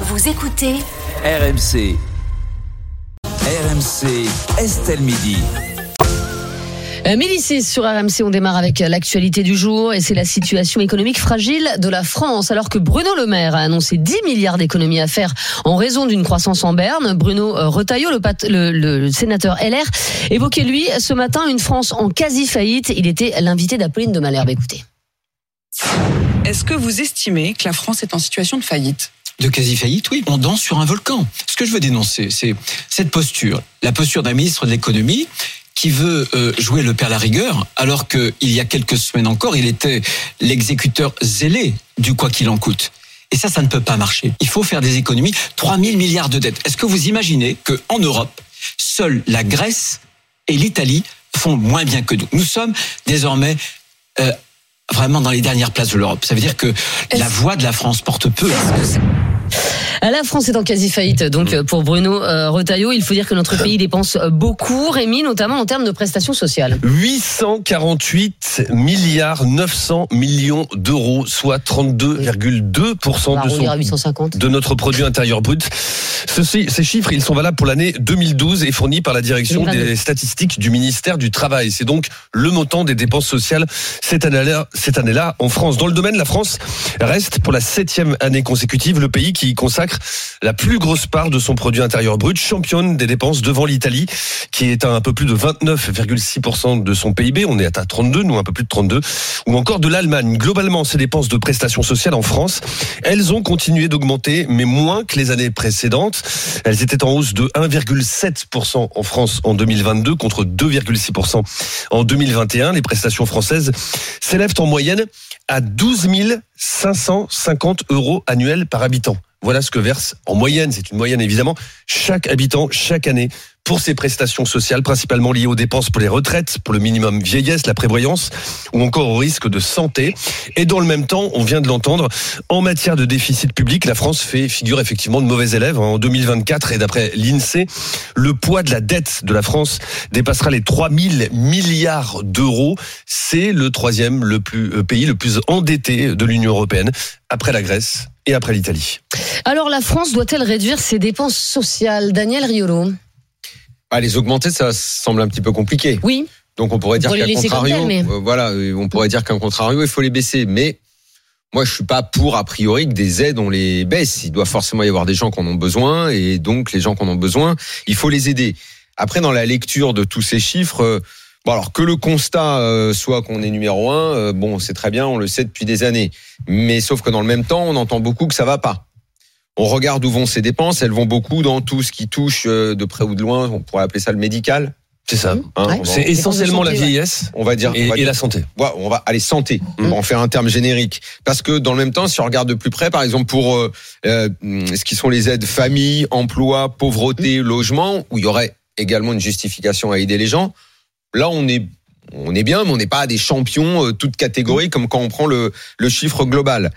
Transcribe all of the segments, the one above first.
Vous écoutez RMC. RMC, Estelle Midi. Euh, Mélicis sur RMC, on démarre avec l'actualité du jour et c'est la situation économique fragile de la France. Alors que Bruno Le Maire a annoncé 10 milliards d'économies à faire en raison d'une croissance en berne, Bruno euh, Retailleau, le, pat- le- le sénateur LR, évoquait lui ce matin une France en quasi-faillite. Il était l'invité d'Apolline de Malherbe. Écoutez. Est-ce que vous estimez que la France est en situation de faillite? De quasi-faillite, oui, on danse sur un volcan. Ce que je veux dénoncer, c'est cette posture, la posture d'un ministre de l'économie qui veut euh, jouer le père la rigueur, alors qu'il y a quelques semaines encore, il était l'exécuteur zélé du quoi qu'il en coûte. Et ça, ça ne peut pas marcher. Il faut faire des économies. 3 000 milliards de dettes. Est-ce que vous imaginez qu'en Europe, seule la Grèce et l'Italie font moins bien que nous? Nous sommes désormais euh, vraiment dans les dernières places de l'Europe. Ça veut dire que la voix de la France porte peu. La France est en quasi-faillite, donc euh, pour Bruno euh, Retailleau, il faut dire que notre pays dépense euh, beaucoup, Rémi, notamment en termes de prestations sociales. 848 milliards 900 millions d'euros, soit 32,2% On va de, arrondir à son, 850. de notre produit intérieur brut. Ceci- ces chiffres, ils sont valables pour l'année 2012 et fournis par la direction 2022. des statistiques du ministère du Travail. C'est donc le montant des dépenses sociales cette année-là, cette année-là en France. Dans le domaine, la France reste pour la septième année consécutive le pays qui consacre la plus grosse part de son produit intérieur brut, championne des dépenses devant l'Italie, qui est à un peu plus de 29,6% de son PIB. On est à 32, nous un peu plus de 32. Ou encore de l'Allemagne. Globalement, ces dépenses de prestations sociales en France, elles ont continué d'augmenter, mais moins que les années précédentes. Elles étaient en hausse de 1,7% en France en 2022 contre 2,6% en 2021. Les prestations françaises s'élèvent en moyenne à 12 550 euros annuels par habitant. Voilà ce que verse en moyenne, c'est une moyenne évidemment, chaque habitant chaque année pour ses prestations sociales, principalement liées aux dépenses pour les retraites, pour le minimum vieillesse, la prévoyance, ou encore au risque de santé. Et dans le même temps, on vient de l'entendre, en matière de déficit public, la France fait figure effectivement de mauvais élèves. En 2024, et d'après l'INSEE, le poids de la dette de la France dépassera les 3000 milliards d'euros. C'est le troisième le plus, euh, pays le plus endetté de l'Union européenne, après la Grèce et après l'Italie. Alors la France doit-elle réduire ses dépenses sociales? Daniel Riolo Ah, les augmenter, ça semble un petit peu compliqué. Oui, Donc on pourrait dire qu'à contrario, mais- euh, voilà, euh, on pourrait dire qu'un contrario, il faut les baisser. Mais moi, je suis pas pour a priori que des aides on les baisse. Il doit forcément y avoir des gens qui en ont besoin, et donc les gens qui en ont besoin, il faut les aider. Après, dans la lecture de tous ces chiffres. Bon alors que le constat euh, soit qu'on est numéro un, euh, bon c'est très bien, on le sait depuis des années. Mais sauf que dans le même temps, on entend beaucoup que ça va pas. On regarde où vont ces dépenses, elles vont beaucoup dans tout ce qui touche euh, de près ou de loin, on pourrait appeler ça le médical. C'est ça. hein, Ouais. C'est essentiellement la santé, vieillesse on va dire, et, on va et dire- la santé. Ouais, on va aller santé. Mm. On va en faire un terme générique. Parce que dans le même temps, si on regarde de plus près, par exemple pour euh, euh, ce qui sont les aides famille, emploi, pauvreté, logement, où il y aurait également une justification à aider les gens, là on est on est bien, mais on n'est pas des champions euh, toutes catégories comme quand on prend le, le chiffre global.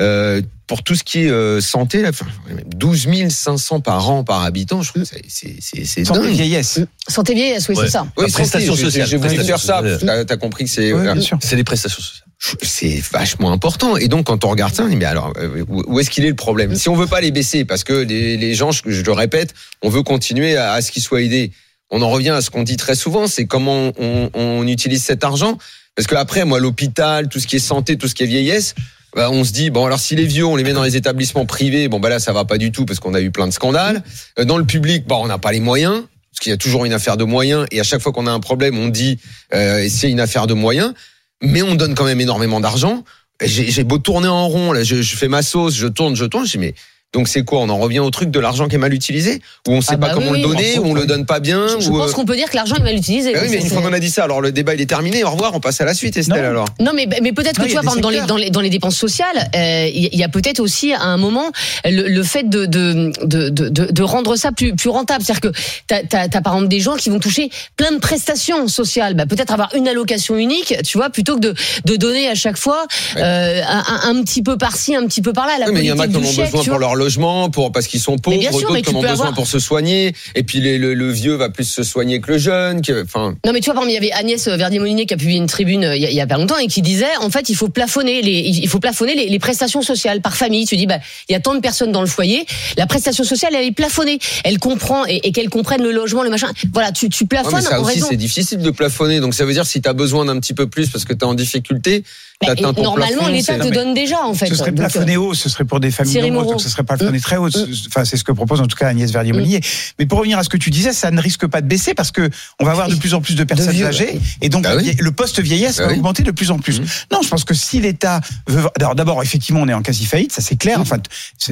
Euh, pour tout ce qui est euh, santé, là, enfin, 12 500 par an par habitant, je trouve que c'est c'est c'est c'est Santé dingue. vieillesse. santé vieillesse, oui, Ouais. c'est ça. Oui, La prestation santé, j'ai- voulu faire ça. T'as t'as compris que c'est Ouais, sûr. C'est les prestations sociales. c'est vachement important. Et donc, quand on regarde ça, on dit, mais alors, euh, où où est-ce qu'il est le problème? Si on veut pas les baisser, parce que les, les gens, je, je le répète, on veut continuer à, à ce qu'ils soient aidés. On en revient à ce qu'on dit très souvent, c'est comment on, on utilise cet argent. Parce que après, moi, l'hôpital, tout ce qui est santé, tout ce qui est vieillesse, bah, on se dit bon alors si les vieux on les met dans les établissements privés, bon bah là ça va pas du tout parce qu'on a eu plein de scandales. Euh, Dans le public, bah on n'a pas les moyens parce qu'il y a toujours une affaire de moyens et à chaque fois qu'on a un problème, on dit euh, c'est une affaire de moyens, mais on donne quand même énormément d'argent. J'ai beau tourner en rond, là, je, je fais ma sauce, je tourne, je tourne, je dis mais donc c'est quoi? On en revient au truc de l'argent qui est mal utilisé, où on sait Ah pas bah comment oui, le donner, où on le donne pas bien. Je ou, pense euh, qu'on peut dire que l'argent est mal utilisé. bah oui, mais une fois qu'on a dit ça, alors le débat il est terminé. Au revoir, on passe à la suite, Estelle. Non. Alors. Non, mais, mais peut-être que Non, tu vois, par exemple, dans les, dans, les, dans les dépenses sociales, euh, il y a peut-être aussi à un moment le, le fait de, de, de, de, de rendre ça plus, plus rentable. C'est-à-dire que tu as, par exemple des gens qui vont toucher plein de prestations sociales. Bah, peut-être avoir une allocation unique, tu vois, plutôt que de, de donner à chaque fois euh, un, un- un petit peu par-ci, un petit peu par-là. La Oui, mais il y en a qui en ont besoin pour leur leur logement pour parce qu'ils sont pauvres, d'autres qui ont besoin avoir- pour se soigner. Et puis les- le, le vieux va plus se soigner que le jeune. que- Enfin, Non, mais tu vois, par exemple, il y avait Agnès Verdier-Molinier qui a publié une tribune euh, il y, a, il y a pas longtemps et qui disait, en fait, il faut plafonner les, il faut plafonner les, les prestations sociales par famille. Tu dis, bah, il y a tant de personnes dans le foyer, la prestation sociale, elle est plafonnée. Elle comprend et, et qu'elle comprenne le logement, le machin. Voilà, tu, tu ouais, plafonnes mais ça en aussi c'est difficile de plafonner. Donc ça veut dire si tu as besoin d'un petit peu plus parce que tu es en difficulté, Bah, t'atteins ton normalement, l'État te donne déjà, en fait. Ce serait euh, plafonné haut, ce serait pour des familles nombreuses, donc ce serait pas plafonné Mm. très haut. Enfin, c'est ce que propose en tout cas Agnès Verdier-Molinier. Mais pour revenir à ce que tu disais, ça ne risque pas de baisser parce que on va avoir de plus en plus de personnes vieux, âgées ouais. et donc Bah oui. le poste vieillesse Bah va oui. augmenter de plus en plus. Non, je pense que si l'État veut, alors d'abord effectivement on est en quasi faillite, ça c'est clair. Enfin,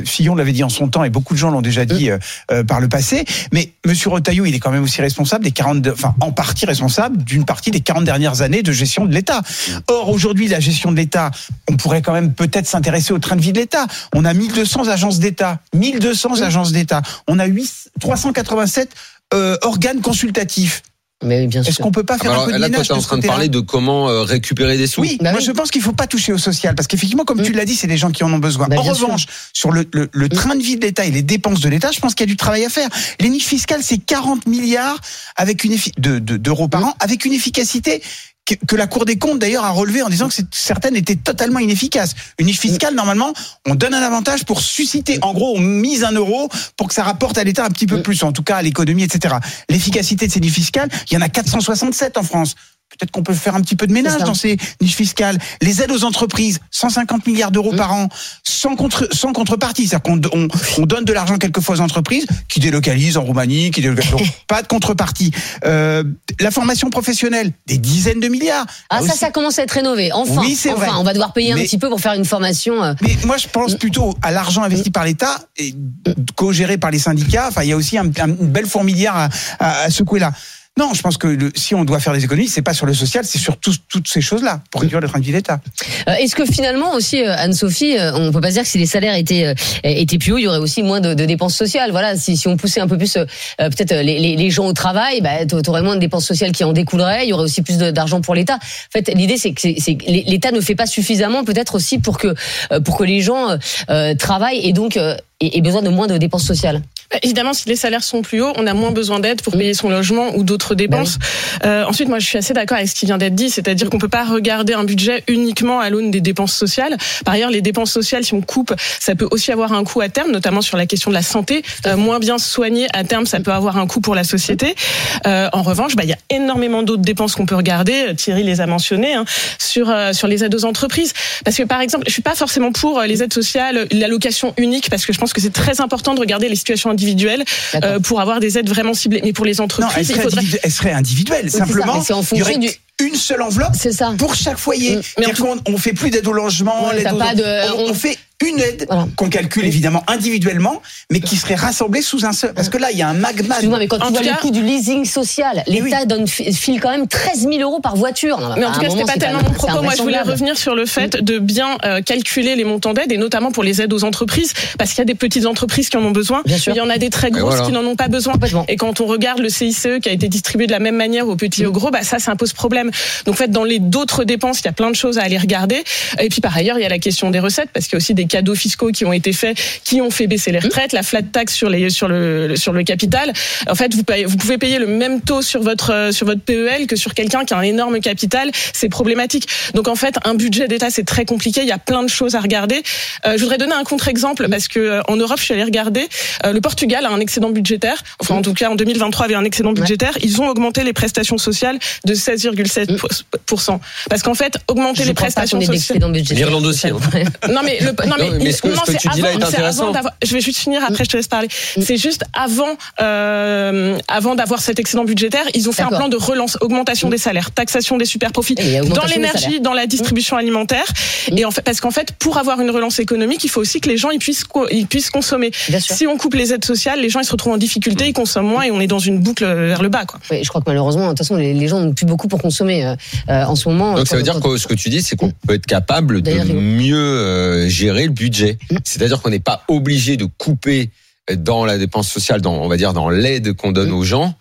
Fillon l'avait dit en son temps et beaucoup de gens l'ont déjà dit euh, euh, par le passé. Mais Monsieur Retailleau, il est quand même aussi responsable des 40, de- enfin en partie responsable d'une partie des 40 dernières années de gestion de l'État. Or aujourd'hui la gestion de l'État, on pourrait quand même peut-être s'intéresser au train de vie de l'État. On a 1200 agences d'État, 1200 agences d'État. On a 8, 387 euh, organes consultatifs. Mais oui, Est-ce qu'on peut pas Ah, faire bah un peu de là, toi, ménage t'es en de ce train de parler de comment euh, récupérer des sous. oui, Bah moi oui. je pense qu'il faut pas toucher au social parce qu'effectivement, comme tu l'as dit, c'est des gens qui en ont besoin. Bah, en sûr. revanche, sur le, le, le train de vie de l'État et les dépenses de l'État, je pense qu'il y a du travail à faire. Les niches fiscales, c'est 40 milliards avec une effi- de- de- d'euros par an avec une efficacité que, que la Cour des comptes d'ailleurs a relevé en disant que certaines étaient totalement inefficaces. Une niche fiscale, normalement, on donne un avantage pour susciter, en gros, on mise un euro pour que ça rapporte à l'État un petit peu plus, en tout cas à l'économie, etc. L'efficacité de ces niches fiscales, il y en a 467 en France. Peut-être qu'on peut faire un petit peu de ménage dans ces niches fiscales. Les aides aux entreprises, 150 milliards d'euros Mm. par an, sans, contre, sans contrepartie. C'est-à-dire qu'on on, on donne de l'argent quelquefois aux entreprises qui délocalisent en Roumanie, qui délocalisent. Pas de contrepartie. Euh, la formation professionnelle, des dizaines de milliards. Ah, Là ça, aussi. ça commence à être rénové. Enfin, Oui, c'est enfin, vrai. on va devoir payer un petit peu pour faire une formation. euh, Mais moi, je pense plutôt à l'argent investi par l'État et co-géré par les syndicats. Enfin, il y a aussi un- un- une belle fourmilière à, à- à secouer là. Non, je pense que le- si on doit faire des économies, c'est pas sur le social, c'est sur toutes ces choses-là pour réduire le train de vie de l'État. Euh, Est-ce que finalement aussi, euh, Anne-Sophie, euh, on peut pas dire que si les salaires étaient étaient plus hauts, il y aurait aussi moins de, de dépenses sociales? Voilà, si, si on poussait un peu plus euh, peut-être les, les, les gens au travail, bah, tu aurais moins de dépenses sociales qui en découleraient. Il y aurait aussi plus d'argent pour l'État. En fait, l'idée c'est que, l'État ne fait pas suffisamment, peut-être aussi pour que pour que les gens euh, travaillent et donc euh, aient besoin de moins de dépenses sociales. Bah, Évidemment, si les salaires sont plus hauts, on a moins besoin d'aide pour payer son logement ou d'autres dépenses. Euh, ensuite, moi, je suis assez d'accord avec ce qui vient d'être dit, c'est-à-dire qu'on peut pas regarder un budget uniquement à l'aune des dépenses sociales. Par ailleurs, les dépenses sociales, si on coupe, ça peut aussi avoir un coût à terme, notamment sur la question de la santé. Euh, moins bien soigné à terme, ça peut avoir un coût pour la société. Euh, en revanche, bah, il y a énormément d'autres dépenses qu'on peut regarder. Euh, Thierry les a mentionnées hein, sur euh, sur les aides aux entreprises. Parce que par exemple, je suis pas forcément pour euh, les aides sociales, l'allocation unique, parce que je pense que c'est très important de regarder les situations individuelles D'accord. euh, pour avoir des aides vraiment ciblées. Mais pour les Non, elle entreprises, il serait, faudrait. individu- elle serait individuelle. Simplement, c'est en aurait fonction une seule enveloppe C'est ça. pour chaque foyer. Mm. Mais qu'on on fait plus d'aide au logement, Ouais, aux- pas de- on, on- on fait une aide Voilà. qu'on calcule évidemment individuellement, mais qui serait rassemblée sous un seul. Parce que là, il y a un magma. Excuse-moi, mais quand En tu vois tout le cas- coût du leasing social, l'État donne file quand même 13 000 euros par voiture. Non, Mais en tout cas, c'était pas tellement mon propos. Moi, je voulais revenir sur le fait de bien euh, calculer les montants d'aide et notamment pour les aides aux entreprises, parce qu'il y a des petites entreprises qui en ont besoin. Bien sûr. Il y en a des très grosses voilà. qui n'en ont pas besoin. Et quand on regarde le CICE qui a été distribué de la même manière aux petits et aux gros, bah ça, ça impose problème. Donc, en fait, dans les d'autres dépenses, il y a plein de choses à aller regarder. Et puis, par ailleurs, il y a la question des recettes, parce qu'il y a aussi des cadeaux fiscaux qui ont été faits, qui ont fait baisser les retraites, la flat tax sur les sur le sur le capital. En fait, vous payez, vous pouvez payer le même taux sur votre sur votre PEL que sur quelqu'un qui a un énorme capital. C'est problématique. Donc, en fait, un budget d'État, c'est très compliqué. Il y a plein de choses à regarder. Euh, je voudrais donner un contre-exemple parce que euh, en Europe, je suis allée regarder. euh, le Portugal a un excédent budgétaire. Enfin, en tout cas, en 2023, avait un excédent budgétaire. Ils ont augmenté les prestations sociales de 16,7%. Parce qu'en fait, augmenter Je les prestations sociales. L'Irlande aussi, hein. Non mais le, non mais, Non, mais ce que- non, ce que tu dis là avant- est avant intéressant. d'avoir- Je vais juste finir après je te laisse parler. C'est juste avant euh, avant d'avoir cet excédent budgétaire, ils ont fait un plan de relance, augmentation des salaires, taxation des super profits, dans l'énergie, dans la distribution alimentaire. Et en fait parce qu'en fait pour avoir une relance économique, il faut aussi que les gens ils puissent ils puissent consommer. Si on coupe les aides sociales, les gens ils se retrouvent en difficulté, ils consomment moins et on est dans une boucle vers le bas quoi. Oui, je crois que malheureusement, de toute façon, les, les gens n'ont plus beaucoup pour consommer euh, euh, en ce moment. Donc ça Quand- veut dire que ce que tu dis, c'est qu'on peut être capable de mieux euh, gérer le budget. Mm. C'est-à-dire qu'on n'est pas obligé de couper dans la dépense sociale, dans on va dire dans l'aide qu'on donne Mm. aux gens,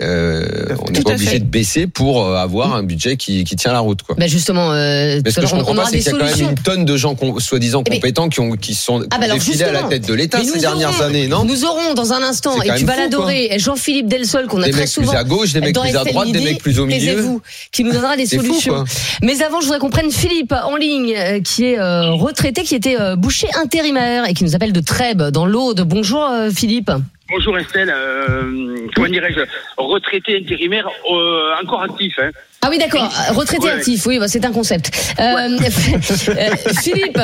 euh, on n'est pas obligé fait. de baisser pour euh, avoir un budget qui, qui tient la route. Quoi. Bah justement, euh, Mais ce que je comprends pas, c'est des qu'il y a quand même une tonne de gens soi-disant Eh compétents qui, ont, qui sont Ah bah défilés à la tête de l'État ces dernières aurons- années, non Nous aurons dans un instant, et tu vas l'adorer, Jean-Philippe Delsol, qu'on a Des très mecs souvent. plus à gauche, des mecs plus à droite, des mecs plus au milieu. taisez-vous, qui nous donnera des fou, solutions. Mais avant, je voudrais qu'on prenne Philippe en ligne, euh, qui est euh, retraité, qui était euh, boucher intérimaire et qui nous appelle de Trèbes, dans l'Aude. Bonjour euh, Philippe. Bonjour Estelle, euh, comment dirais-je, retraité intérimaire euh, encore actif. Hein. Ah oui, d'accord. euh, Retraité Ouais. actif, oui, bah, c'est un concept. Euh, Philippe,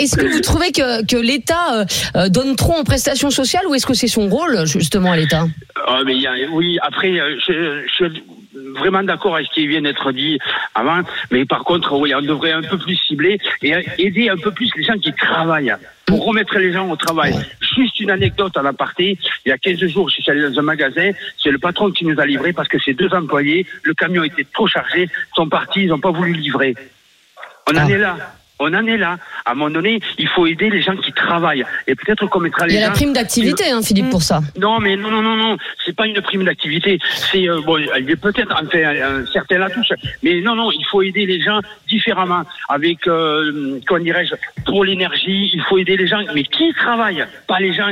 est-ce que vous trouvez que, que l'État donne trop en prestations sociales ou est-ce que c'est son rôle, justement, à l'État? Ah, mais il y a, oui, après, je, vraiment d'accord avec ce qui vient d'être dit avant, mais par contre, oui, on devrait un peu plus cibler et aider un peu plus les gens qui travaillent pour remettre les gens au travail. Juste une anecdote en aparté, il y a 15 jours, je suis allé dans un magasin, c'est le patron qui nous a livré parce que ces deux employés, le camion était trop chargé, sont partis, ils n'ont pas voulu livrer. On en Ah. est là. On en est là. À un moment donné, il faut aider les gens qui travaillent. Et peut-être qu'on mettra les Il y a gens... la prime d'activité, hein, Philippe, pour ça. Non, mais non, non, non, non, c'est pas une prime d'activité. C'est euh, bon, il est peut-être enfin un certain la touche, mais non, non, il faut aider les gens différemment. Avec, euh, comment dirais-je, pour l'énergie, il faut aider les gens, mais qui travaillent, pas les gens.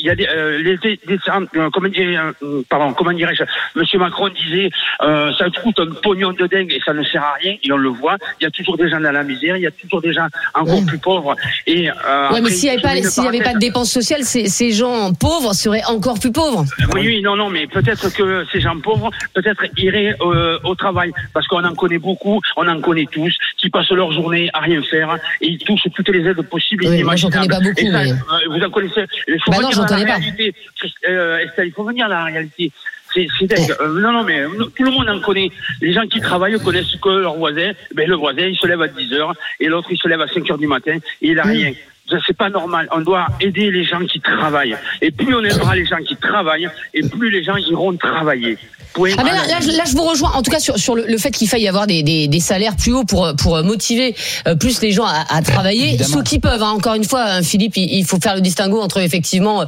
Il y a des, euh, les, des- des- euh, comment dire, euh, pardon, comment dirais-je, Monsieur Macron disait, euh, ça coûte un pognon de dingue et ça ne sert à rien. Et on le voit, il y a toujours des gens dans la misère, il y a toujours des gens encore Ouais. plus pauvres. Et euh, Ouais, mais s'il n'y avait, pas, s'il y avait pas de dépenses sociales, ces, ces gens pauvres seraient encore plus pauvres. Oui, oui, non, non, mais peut-être que ces gens pauvres, peut-être iraient euh, au travail, parce qu'on en connaît beaucoup, on en connaît tous, qui passent leur journée à rien faire et ils touchent toutes les aides possibles. Oui, moi, j'en connais pas beaucoup, Et ça, mais- euh, vous en connaissez Bah non, venir j'en pas. réalité. Euh, Estelle, il faut venir à la réalité? C'est dingue. Euh, non, non, mais euh, tout le monde en connaît. Les gens qui travaillent connaissent que leur voisin. Ben, le voisin, il se lève à 10 heures et l'autre, il se lève à 5 heures du matin et il a rien. Ça, C'est pas normal. On doit aider les gens qui travaillent. Et plus on aidera les gens qui travaillent, et plus les gens iront travailler. Point Ah là, la là, je- là, je vous rejoins, en tout cas sur, sur le, le fait qu'il faille y avoir des, des, des salaires plus hauts pour, pour motiver euh, plus les gens à, à travailler. Évidemment. Ceux qui peuvent, hein, encore une fois, hein, Philippe, il, il faut faire le distinguo entre effectivement euh,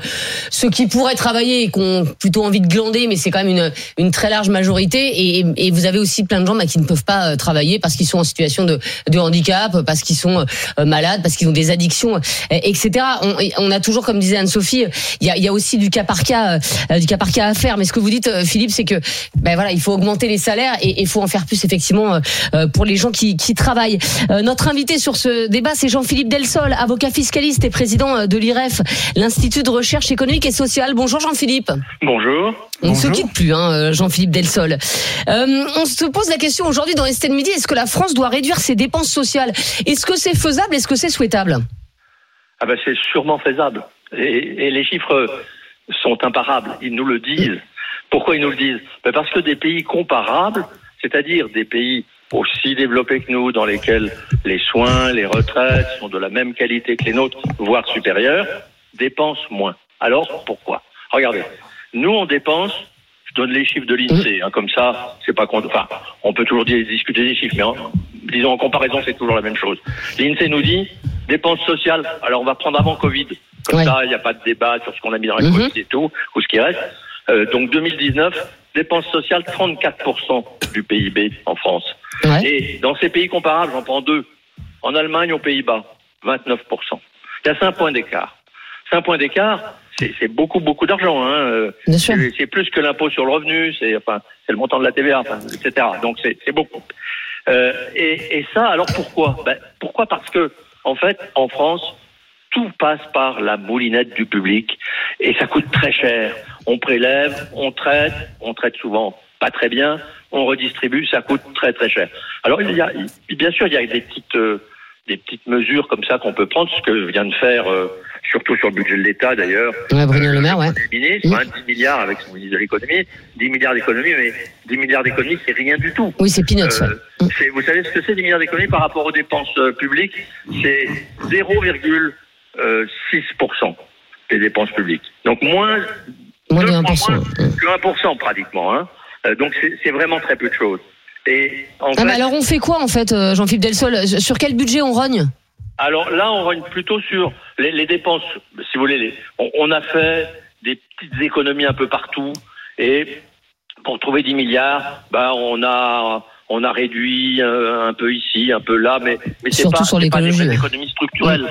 ceux qui pourraient travailler et qui ont plutôt envie de glander, mais c'est quand même une, une très large majorité. Et, et vous avez aussi plein de gens bah, qui ne peuvent pas euh, travailler parce qu'ils sont en situation de, de handicap, parce qu'ils sont euh, malades, parce qu'ils ont des addictions, euh, etc. On, on a toujours, comme disait Anne-Sophie, il y a, il y a aussi du cas par cas, euh, du cas par cas à faire. Mais ce que vous dites, euh, Philippe, c'est que ben voilà, il faut augmenter les salaires et il faut en faire plus effectivement euh, euh, pour les gens qui, qui travaillent. Euh, notre invité sur ce débat, c'est Jean-Philippe Delsol, avocat fiscaliste et président de l'IREF, l'Institut de recherche économique et sociale. Bonjour Jean-Philippe. Bonjour. On ne se quitte plus, hein, Jean-Philippe Delsol. Euh, on se pose la question aujourd'hui dans Estelle Midi, est-ce que la France doit réduire ses dépenses sociales? Est-ce que c'est faisable? Est-ce que c'est souhaitable? Ah ben c'est sûrement faisable. Et, et les chiffres sont imparables. Ils nous le disent. Pourquoi ils nous le disent? Ben Parce que des pays comparables, c'est-à-dire des pays aussi développés que nous, dans lesquels les soins, les retraites sont de la même qualité que les nôtres, voire supérieures, dépensent moins. Alors pourquoi? Regardez, nous on dépense. Je donne les chiffres de l'INSEE, hein, comme ça, c'est pas con- enfin, on peut toujours dire- discuter des chiffres, mais disons en comparaison, c'est toujours la même chose. L'INSEE nous dit dépenses sociales. Alors on va prendre avant Covid, comme Ouais. ça, il n'y a pas de débat sur ce qu'on a mis dans la Mhm. Covid et tout, ou ce qui reste. Euh, donc 2019, dépenses sociales 34% du PIB en France. Ouais. Et dans ces pays comparables, j'en prends deux. En Allemagne, aux Pays-Bas, 29%. Il y a 5 points d'écart. 5 points d'écart, c'est beaucoup, beaucoup d'argent. Hein. euh, Bien sûr. c'est plus que l'impôt sur le revenu, c'est enfin, le montant de la TVA, enfin, etc. Donc c'est c'est beaucoup. Euh, et, et ça, alors pourquoi? Ben, Pourquoi? Parce que en fait, en France, tout passe par la moulinette du public et ça coûte très cher. On prélève, on traite, on traite souvent pas très bien, on redistribue, ça coûte très très cher. Alors il y a, il- bien sûr, il y a des petites euh, des petites mesures comme ça qu'on peut prendre, ce que vient de faire, euh, surtout sur le budget de l'État d'ailleurs, Ouais, Bruno Le Maire, ouais. hein, 10 milliards avec son ministre de l'économie, 10 milliards d'économie, mais 10 milliards d'économie, c'est rien du tout. Oui, c'est peanuts. Euh, vous savez ce que c'est 10 milliards d'économies par rapport aux dépenses euh, publiques? C'est 0,6% des dépenses publiques. Donc moins, Moins de deux fois 1%. moins que 1% pratiquement. Hein. Euh, donc c'est vraiment très peu de choses. Et en Ah fait, bah alors on fait quoi en fait, euh, Jean-Philippe Delsol Sur quel budget on rogne? Alors là, on rogne plutôt sur les, les dépenses. Si vous voulez, les- on, on a fait des petites économies un peu partout et pour trouver 10 milliards, bah, on a, on a réduit euh, un peu ici, un peu là, mais, mais c'est pas, pas des vraies économies structurelles.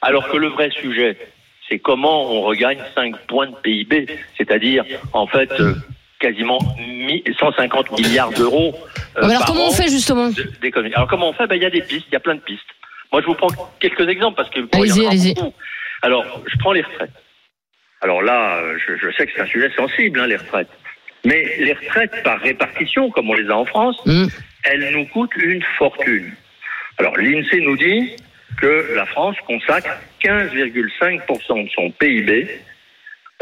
Alors que le vrai sujet, c'est comment on regagne 5 points de PIB, c'est-à-dire, en fait, euh, quasiment mi- 150 milliards d'euros. euh, Bon, alors par comment an on fait justement de-. Alors comment on fait? Ben, Il y a des pistes, il y a plein de pistes. Moi, je vous prends quelques exemples parce que bon, y en Allez-y, a allez-y. beaucoup. Alors, je prends les retraites. Alors là, euh, je, je sais que c'est un sujet sensible, hein, les retraites. Mais les retraites par répartition, comme on les a en France, Mm. elles nous coûtent une fortune. Alors, l'INSEE nous dit que la France consacre 15,5% de son PIB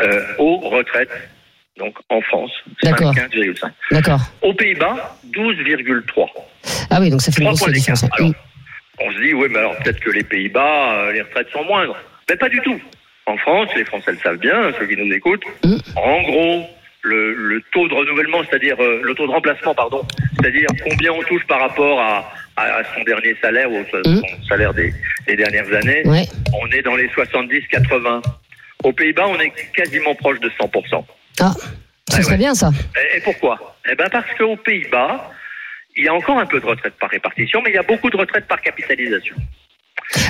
euh, aux retraites. Donc, en France, c'est D'accord. 15,5. D'accord. Aux Pays-Bas, 12,3. Ah oui, donc ça fait une grosse différence. Alors, on se dit, oui, mais alors peut-être que les Pays-Bas, euh, les retraites sont moindres. Mais pas du tout. En France, les Français le savent bien, ceux qui nous écoutent. Mm. En gros, le, le taux de renouvellement, c'est-à-dire euh, le taux de remplacement, pardon, c'est-à-dire combien on touche par rapport à, à, son dernier salaire ou son Mm. son salaire des, des dernières années, Ouais. on est dans les 70-80. Aux Pays-Bas, on est quasiment proche de 100%. Ah, ça Ouais, serait ouais. bien ça. Et, et pourquoi? Eh ben parce qu'aux Pays-Bas, il y a encore un peu de retraite par répartition, mais il y a beaucoup de retraite par capitalisation.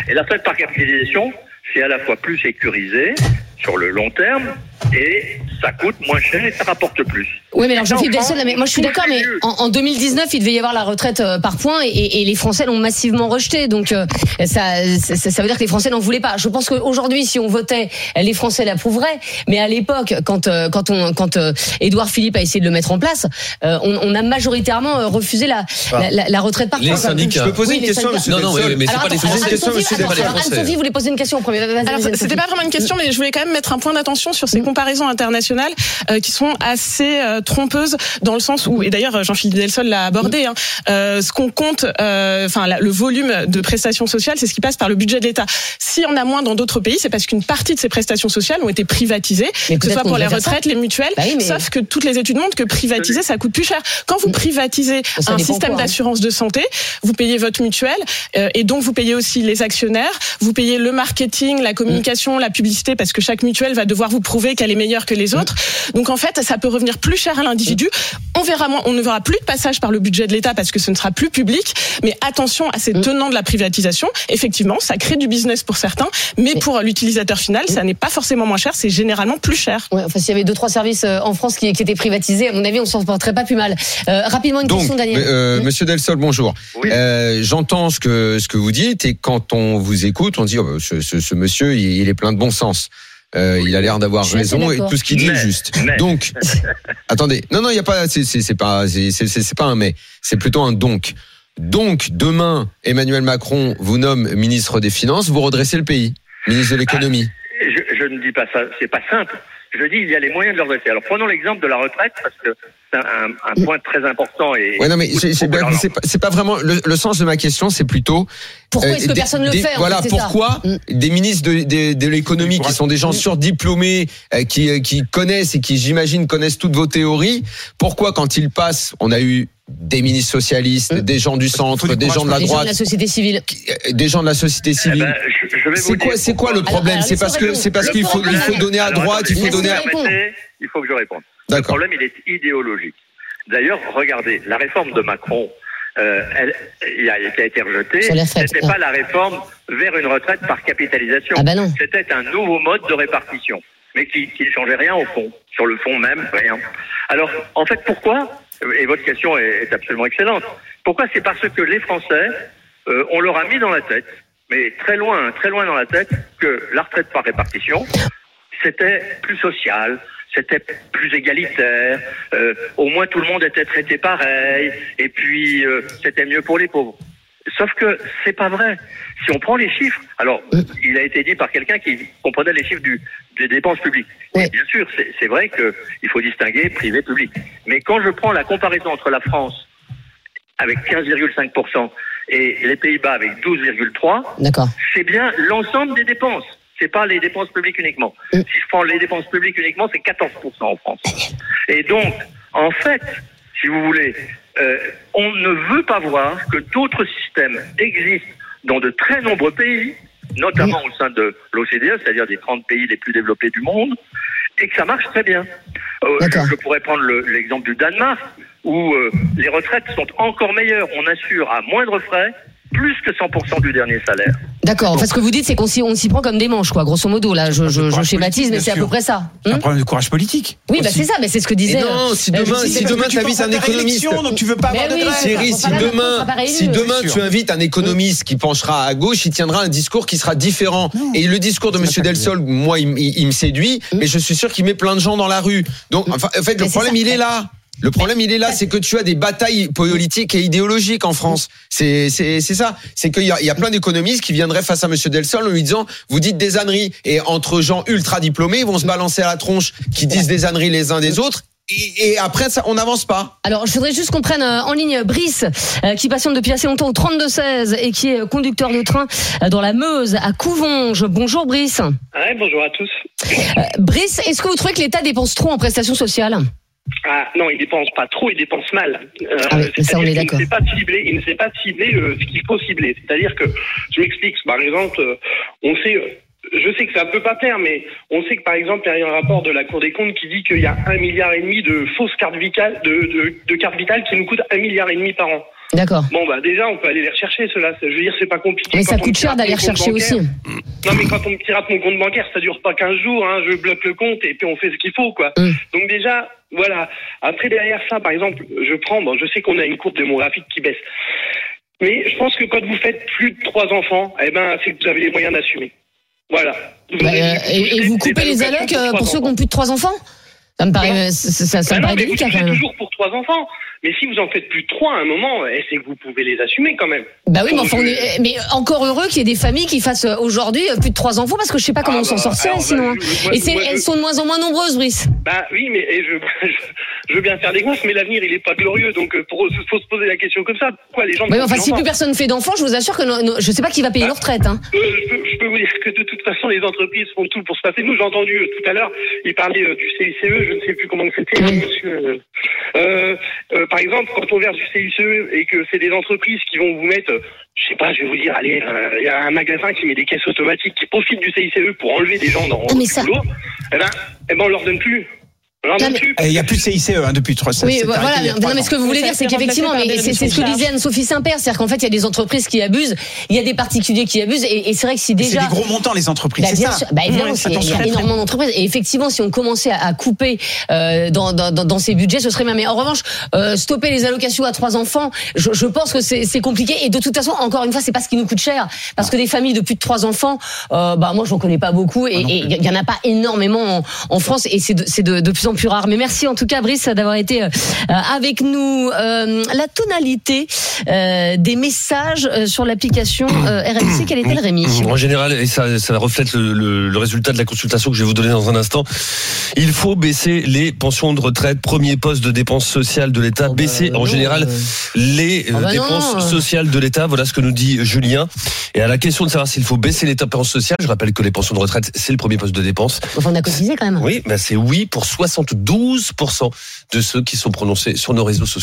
Et la retraite par capitalisation, c'est à la fois plus sécurisé sur le long terme et ça coûte moins cher et ça rapporte plus. Oui, mais alors Jean-Philippe mais moi je suis d'accord, mais en, en 2019, il devait y avoir la retraite euh, par points et, les Français l'ont massivement rejeté. Donc euh, ça, ça, ça veut dire que les Français n'en voulaient pas. Je pense qu'aujourd'hui, si on votait, les Français l'approuveraient. Mais à l'époque, quand euh, quand on quand euh, Édouard Philippe a essayé de le mettre en place, euh, on, on a majoritairement euh, refusé la, la, la- la retraite par Les points. syndicats. Je peux poser Oui, une les question, monsieur Non, non, oui, mais c'est Alors, pas les Français. une question, Anne-Sophie, voulait poser une question en premier. C'était pas vraiment une question, mais je voulais quand même mettre un point d'attention sur Mm. ces comparaisons internationales euh, qui sont assez euh, trompeuses dans le sens où, et d'ailleurs euh, Jean-Philippe Delsol l'a abordé, hein, euh, ce qu'on compte, enfin le volume de prestations sociales, c'est ce qui passe par le budget de l'État. S'il y en a moins dans d'autres pays, c'est parce qu'une partie de ces prestations sociales ont été privatisées, Mais que ce soit pour les retraites, les mutuelles. Bah oui, mais- Sauf que toutes les études montrent que privatiser, ça coûte plus cher. Quand vous privatisez Ça un système hein. d'assurance de santé, vous payez votre mutuelle et donc vous payez aussi les actionnaires, vous payez le marketing, la communication, la publicité parce que chaque mutuelle va devoir vous prouver qu'elle est meilleure que les autres. Donc en fait, ça peut revenir plus cher à l'individu. On verra moins, on ne verra plus de passage par le budget de l'État parce que ce ne sera plus public. Mais attention à ces tenants de la privatisation. Effectivement, ça crée du business pour certains, mais pour l'utilisateur final, ça n'est pas forcément moins cher, c'est généralement plus cher. Ouais, enfin, s'il y avait deux trois services euh, en France qui, qui étaient privatisés, à mon avis, on s'en porterait pas plus mal. Euh, rapidement une Donc, question, Daniel. euh, Monsieur Delsol, bonjour. Oui. Euh, J'entends ce que ce que vous dites et quand on vous écoute, on dit oh, bah, ce, ce, ce monsieur, il, il est plein de bon sens. Euh, il a l'air d'avoir raison et tout ce qu'il dit est juste. mais- Donc, attendez, non non, il y a pas, c'est pas c'est pas un mais, c'est plutôt un donc. Donc demain, Emmanuel Macron vous nomme ministre des Finances, vous redressez le pays, ministre de l'économie. Je, je ne dis pas ça, c'est pas simple. Je dis il y a les moyens de le redresser. Alors prenons l'exemple de la retraite parce que c'est un, un point très important et Ouais non mais c'est pas, vraiment le, le sens de ma question, c'est plutôt Pourquoi Euh, est-ce que des- personne ne le fait en Voilà fait, c'est ça pourquoi Mm. des ministres de, de, de l'économie qui sont des gens surdiplômés, euh, qui, euh, qui connaissent et qui, j'imagine, connaissent toutes vos théories. Pourquoi, quand ils passent, on a eu des ministres socialistes, Mm. des gens du centre, des gens de la Les gens de droite, la société civile. qui- euh, des gens de la société Eh civile. ben, je, je vais vous C'est quoi, dire c'est quoi le problème C'est parce que c'est parce qu'il faut, il faut donner à Alors, droite, il faut donner à. Il faut que je réponde. Le problème, il est idéologique. D'ailleurs, regardez, la réforme de Macron, euh, elle, a, été rejetée, c'était pas la réforme vers une retraite par capitalisation. Ah bah non. C'était un nouveau mode de répartition, mais qui, qui ne changeait rien au fond. Sur le fond même, rien. Alors, en fait, pourquoi Et votre question est, est absolument excellente. Pourquoi C'est parce que les Français, euh, on leur a mis dans la tête, mais très loin, très loin dans la tête, que la retraite par répartition, c'était plus social, c'était plus égalitaire, euh, au moins tout le monde était traité pareil, et puis euh, c'était mieux pour les pauvres. Sauf que c'est pas vrai. Si on prend les chiffres, alors il a été dit par quelqu'un qui comprenait les chiffres du, des dépenses publiques. Oui. Bien sûr, c'est vrai qu'il faut distinguer privé public. Mais quand je prends la comparaison entre la France avec 15,5% et les Pays-Bas avec 12,3%, D'accord. c'est bien l'ensemble des dépenses. C'est pas les dépenses publiques uniquement. Si je prends les dépenses publiques uniquement, c'est 14% en France. Et donc, en fait, si vous voulez, euh, on ne veut pas voir que d'autres systèmes existent dans de très nombreux pays, notamment au sein de l'OCDE, c'est-à-dire des 30 pays les plus développés du monde, et que ça marche très bien. Euh, je pourrais prendre le- l'exemple du Danemark, où euh, les retraites sont encore meilleures. On assure à moindre frais plus que 100% du dernier salaire. D'accord. Enfin, ce que vous dites, c'est qu'on s'y, on s'y prend comme des manches, quoi. Grosso modo, là, je, je, schématise, mais c'est à peu près ça. C'est un problème de courage politique. oui, bah c'est ça, mais c'est ce que Et disait. non, si euh, demain, si disais- demain t'invites penses à un économiste. donc tu veux pas Mais avoir de oui. Thierry, on si on demain, si demain tu invites un économiste qui penchera à gauche, il tiendra un discours qui sera différent. Et le discours de Monsieur Delsol, moi, il, il- il me séduit, mais je suis sûr qu'il met plein de gens dans la rue. Donc, enfin, en fait, le problème, il est là. Le problème, il est là, c'est que tu as des batailles politiques et idéologiques en France. C'est c'est c'est ça. C'est qu'il y a, il y a plein d'économistes qui viendraient face à Monsieur Delsol en lui disant vous dites des âneries et entre gens ultra diplômés, ils vont se balancer à la tronche, qui disent des âneries les uns des autres. Et, et après, ça, on n'avance pas. Alors, je voudrais juste qu'on prenne euh, en ligne Brice, euh, qui patiente depuis assez longtemps au 32-16 et qui est euh, conducteur de train dans la Meuse, à Couvanges. Bonjour Brice. Ouais, bonjour à tous. Euh, Brice, est-ce que vous trouvez que l'État dépense trop en prestations sociales? Ah, non, il dépense pas trop, il dépense mal. Euh, Ah oui, ça, on est d'accord. ne sait pas cibler, il ne sait pas cibler euh, ce qu'il faut cibler. C'est-à-dire que, je m'explique, par exemple, euh, on sait, euh, je sais que ça peut pas plaire, mais on sait que par exemple, il y a un rapport de la Cour des comptes qui dit qu'il y a un milliard et demi de fausses cartes vitales, de, de, de cartes vitales qui nous coûtent un milliard et demi par an. D'accord. Bon, bah déjà, on peut aller les rechercher, cela. Je veux dire, c'est pas compliqué. Mais Quand ça coûte cher d'aller rechercher bancaire- aussi. non, mais quand on me pirate mon compte bancaire, ça dure pas 15 jours, hein, je bloque le compte et puis on fait ce qu'il faut, quoi. Mm. Donc déjà, voilà. Après, derrière ça, par exemple, je prends, bon, je sais qu'on a une courbe démographique qui baisse. Mais je pense que quand vous faites plus de trois enfants, eh ben, c'est que vous avez les moyens d'assumer. Voilà. Bah, avez- euh, et, et vous coupez les allocs euh, pour ceux qui ont plus de trois enfants? Ça me paraît, euh, ça, ça- ça Bah me non, paraît mais vous délicat quand même. toujours pour trois enfants. Mais si vous en faites plus de trois à un moment, eh, c'est que vous pouvez les assumer quand même. Bah oui, mais, enfin, on Je- est- mais encore heureux qu'il y ait des familles qui fassent euh, aujourd'hui euh, plus de trois enfants parce que je sais pas comment Ah on s'en bah, sortirait sinon. bah, je- moi, et je- elles sont de moins en moins nombreuses, Brice. Bah oui, mais et je, veux bien faire des gosses, mais l'avenir il est pas glorieux, donc pour faut se poser la question comme ça. Pourquoi les gens mais enfin, si plus personne fait d'enfants, je vous assure que no- no- je sais pas qui va payer leur retraite. Hein. Euh, je, peux, je peux vous dire que de toute façon les entreprises font tout pour se passer. Nous j'ai entendu euh, tout à l'heure, il parlait euh, du CICE, je ne sais plus comment c'était, Oui. monsieur. euh, par exemple, quand on verse du CICE et que c'est des entreprises qui vont vous mettre, je sais pas, je vais vous dire, allez, il y a un magasin qui met des caisses automatiques qui profitent du CICE pour enlever des gens dans Ah, ça- boulot, eh ben, eh ben on leur donne plus. Il n'y a plus de CICE hein, depuis trois ça Oui, s'est voilà. non, mais ce que vous voulez dire, c'est qu'effectivement, c'est c'est ce que disait Anne-Sophie Saint-Père, c'est-à-dire qu'en fait, il y a des entreprises qui abusent, il y a des particuliers qui abusent, et, et c'est vrai que si C'est déjà. des gros montants les entreprises, Bah, c'est bien ça. sûr. Bah, évidemment, c'est- il y a énormément d'entreprises. Et effectivement, si on commençait à, à couper euh, dans, dans, dans- dans ces budgets, ce serait bien. Mais en revanche, euh, stopper les allocations à trois enfants, je, je pense que c'est c'est compliqué. Et de toute façon, encore une fois, c'est pas ce qui nous coûte cher, parce que des familles de plus de trois enfants, euh, bah moi, j'en connais pas beaucoup, et il y en a pas énormément en, France, et c'est c'est de plus en plus rare. Mais merci en tout cas, Brice, d'avoir été euh, avec nous. Euh, la tonalité euh, des messages sur l'application euh, RMC, quelle est-elle, Rémi? En général, et ça, ça reflète le, le- le résultat de la consultation que je vais vous donner dans un instant, il faut baisser les pensions de retraite, premier poste de dépenses sociales de l'État, Oh bah, baisser en non, général les Ah bah dépenses sociales de l'État. Voilà ce que nous dit Julien. Et à la question de savoir s'il faut baisser les dépenses sociales, je rappelle que les pensions de retraite, c'est le premier poste de dépenses. Enfin, on a cotisé quand même. Oui, ben c'est oui pour 72% de ceux qui sont prononcés sur nos réseaux sociaux.